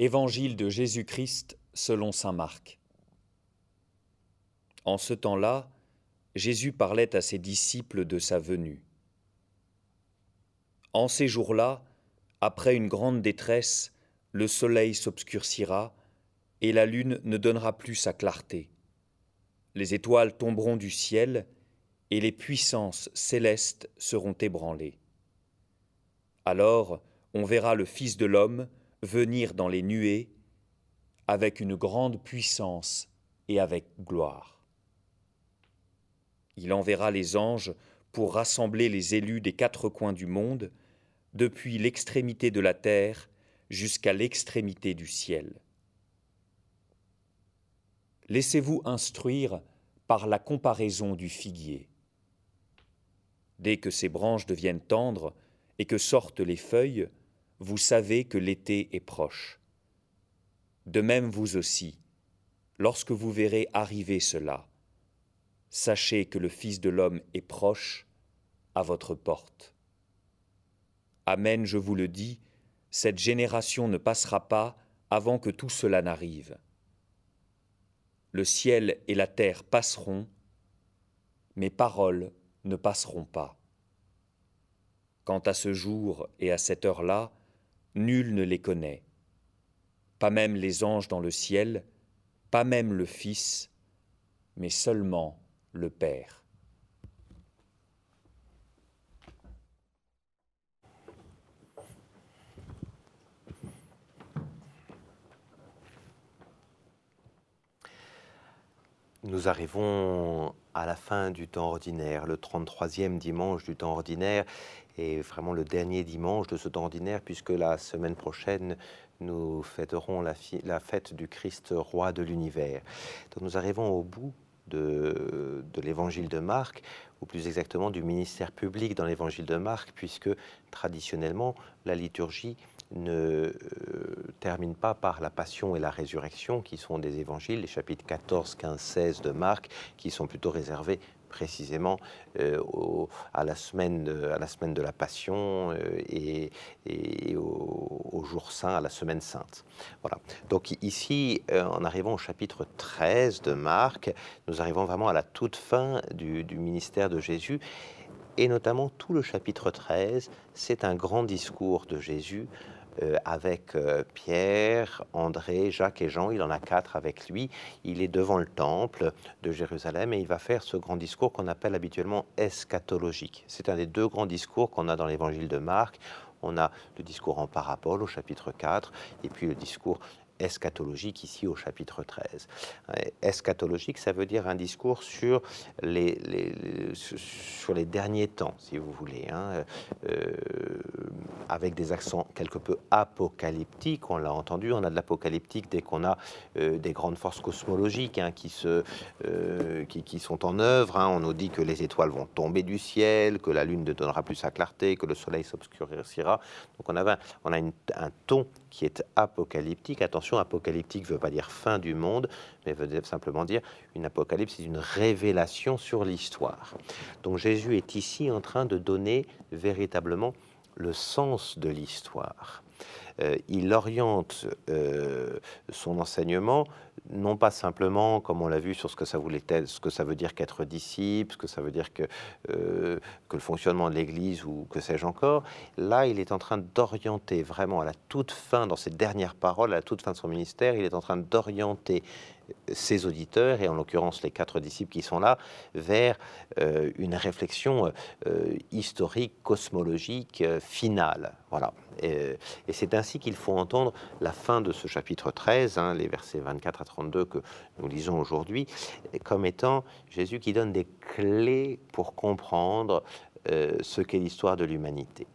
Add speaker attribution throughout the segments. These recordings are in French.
Speaker 1: Évangile de Jésus-Christ selon Saint Marc. En ce temps-là, Jésus parlait à ses disciples de sa venue. En ces jours-là, après une grande détresse, le soleil s'obscurcira et la lune ne donnera plus sa clarté. Les étoiles tomberont du ciel et les puissances célestes seront ébranlées. Alors on verra le Fils de l'homme venir dans les nuées avec une grande puissance et avec gloire. Il enverra les anges pour rassembler les élus des quatre coins du monde, depuis l'extrémité de la terre jusqu'à l'extrémité du ciel. Laissez-vous instruire par la comparaison du figuier. Dès que ses branches deviennent tendres et que sortent les feuilles, vous savez que l'été est proche. De même vous aussi, lorsque vous verrez arriver cela, sachez que le Fils de l'homme est proche à votre porte. Amen, je vous le dis, cette génération ne passera pas avant que tout cela n'arrive. Le ciel et la terre passeront, mes paroles ne passeront pas. Quant à ce jour et à cette heure-là, nul ne les connaît, pas même les anges dans le ciel, pas même le Fils, mais seulement le Père.
Speaker 2: Nous arrivons à la fin du temps ordinaire, le 33e dimanche du temps ordinaire, et vraiment le dernier dimanche de ce temps ordinaire, puisque la semaine prochaine, nous fêterons la, fête du Christ roi de l'univers. Donc nous arrivons au bout de, de l'évangile de Marc, ou plus exactement du ministère public dans l'évangile de Marc, puisque traditionnellement, la liturgie ne euh, termine pas par la passion et la résurrection, qui sont des évangiles, les chapitres 14, 15, 16 de Marc, qui sont plutôt réservés précisément euh, à, la semaine de, à la semaine de la Passion euh, et, au, jour saint, à la semaine sainte. Voilà. Donc ici, en arrivant au chapitre 13 de Marc, nous arrivons vraiment à la toute fin du, du ministère de Jésus et notamment tout le chapitre 13, c'est un grand discours de Jésus euh, avec euh, Pierre, André, Jacques et Jean. Il en a quatre avec lui. Il est devant le temple de Jérusalem et il va faire ce grand discours qu'on appelle habituellement eschatologique. C'est un des deux grands discours qu'on a dans l'évangile de Marc. On a le discours en parabole au chapitre 4 et puis le discours eschatologique ici au chapitre 13. Eschatologique, ça veut dire un discours sur les, sur les derniers temps, si vous voulez, hein, euh, avec des accents quelque peu apocalyptiques, on l'a entendu, on a de l'apocalyptique dès qu'on a euh, des grandes forces cosmologiques hein, qui, se, euh, qui, qui, sont en œuvre, hein. on nous dit que les étoiles vont tomber du ciel, que la lune ne donnera plus sa clarté, que le soleil s'obscurcira, donc on, avait, on a un ton qui est apocalyptique, attention, apocalyptique ne veut pas dire fin du monde, mais veut simplement dire une apocalypse, c'est une révélation sur l'histoire. Donc Jésus est ici en train de donner véritablement le sens de l'histoire. Euh, il oriente euh, son enseignement non pas simplement, comme on l'a vu, sur ce que ça voulait ce que ça veut dire qu'être disciple, ce que ça veut dire que, euh, que le fonctionnement de l'Église ou que sais-je encore. Là, il est en train d'orienter vraiment à la toute fin, dans ses dernières paroles, à la toute fin de son ministère, il est en train d'orienter ses auditeurs, et en l'occurrence les quatre disciples qui sont là, vers une réflexion historique, cosmologique, finale. Voilà. Et, c'est ainsi qu'il faut entendre la fin de ce chapitre 13, hein, les versets 24 à 32 que nous lisons aujourd'hui, comme étant Jésus qui donne des clés pour comprendre ce qu'est l'histoire de l'humanité.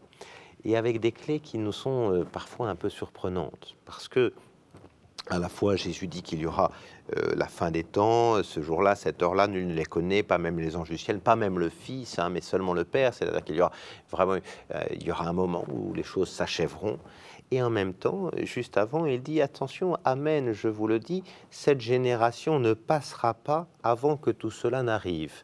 Speaker 2: Et avec des clés qui nous sont parfois un peu surprenantes, parce que à la fois Jésus dit qu'il y aura euh, la fin des temps, ce jour-là, cette heure-là, nul ne les connaît, pas même les anges du ciel, pas même le Fils, hein, mais seulement le Père. C'est-à-dire qu'il y aura vraiment, euh, il y aura un moment où les choses s'achèveront. Et en même temps, juste avant, il dit attention, Amen, je vous le dis, cette génération ne passera pas avant que tout cela n'arrive.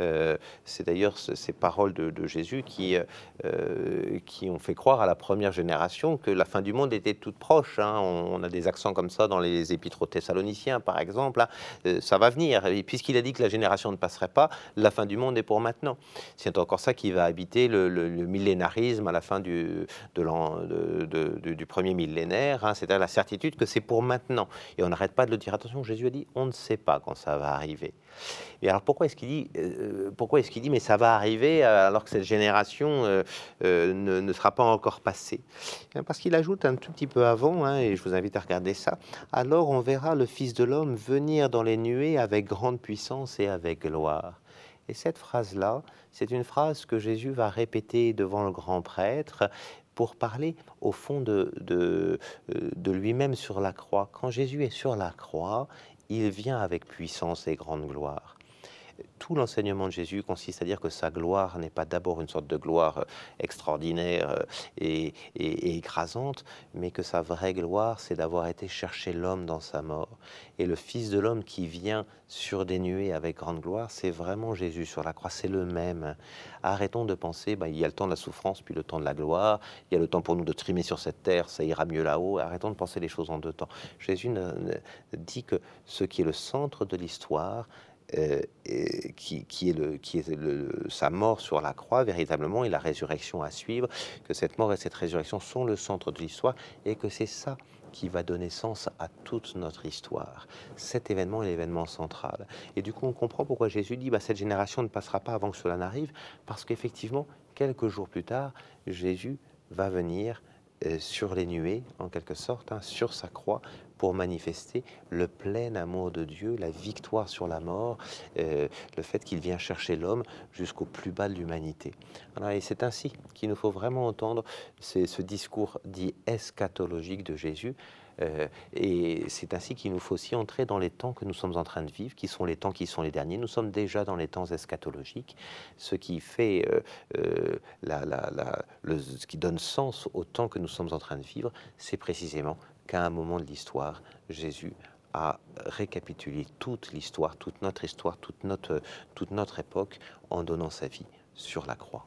Speaker 2: Euh, c'est d'ailleurs ces paroles de, Jésus qui, euh, qui ont fait croire à la première génération que la fin du monde était toute proche. Hein. On, a des accents comme ça dans les épîtres aux Thessaloniciens, par exemple. Hein. Euh, ça va venir. Et puisqu'il a dit que la génération ne passerait pas, la fin du monde est pour maintenant. C'est encore ça qui va habiter le, millénarisme à la fin du, du premier millénaire. Hein. C'est-à-dire la certitude que c'est pour maintenant. Et on n'arrête pas de le dire. Attention, Jésus a dit, on ne sait pas quand ça va arriver. Et alors pourquoi est-ce qu'il dit, pourquoi est-ce qu'il dit, mais ça va arriver euh, alors que cette génération euh, ne, sera pas encore passée eh Parce qu'il ajoute un tout petit peu avant, hein, et je vous invite à regarder ça. Alors on verra le Fils de l'homme venir dans les nuées avec grande puissance et avec gloire. Et cette phrase-là, c'est une phrase que Jésus va répéter devant le grand prêtre pour parler au fond de lui-même sur la croix. Quand Jésus est sur la croix, il vient avec puissance et grande gloire. Tout l'enseignement de Jésus consiste à dire que sa gloire n'est pas d'abord une sorte de gloire euh, extraordinaire euh, et, écrasante, mais que sa vraie gloire, c'est d'avoir été chercher l'homme dans sa mort. Et le Fils de l'homme qui vient sur des nuées avec grande gloire, c'est vraiment Jésus sur la croix, c'est le même. Arrêtons de penser, bah, il y a le temps de la souffrance, puis le temps de la gloire, il y a le temps pour nous de trimer sur cette terre, ça ira mieux là-haut. Arrêtons de penser les choses en deux temps. Jésus dit que ce qui est le centre de l'histoire, euh, qui, est, le, qui est le, sa mort sur la croix véritablement et la résurrection à suivre, que cette mort et cette résurrection sont le centre de l'histoire et que c'est ça qui va donner sens à toute notre histoire. Cet événement est l'événement central. Et du coup, on comprend pourquoi Jésus dit, bah, cette génération ne passera pas avant que cela n'arrive, parce qu'effectivement, quelques jours plus tard, Jésus va venir euh, sur les nuées, en quelque sorte, hein, sur sa croix, pour manifester le plein amour de Dieu, la victoire sur la mort, euh, le fait qu'il vient chercher l'homme jusqu'au plus bas de l'humanité. Et c'est ainsi qu'il nous faut vraiment entendre ce discours dit eschatologique de Jésus. Euh, et c'est ainsi qu'il nous faut aussi entrer dans les temps que nous sommes en train de vivre, qui sont les temps qui sont les derniers. Nous sommes déjà dans les temps eschatologiques, ce qui fait euh, le, ce qui donne sens au temps que nous sommes en train de vivre, c'est précisément qu'à un moment de l'histoire, Jésus a récapitulé toute l'histoire, toute notre histoire, toute notre, toute notre époque en donnant sa vie sur la croix.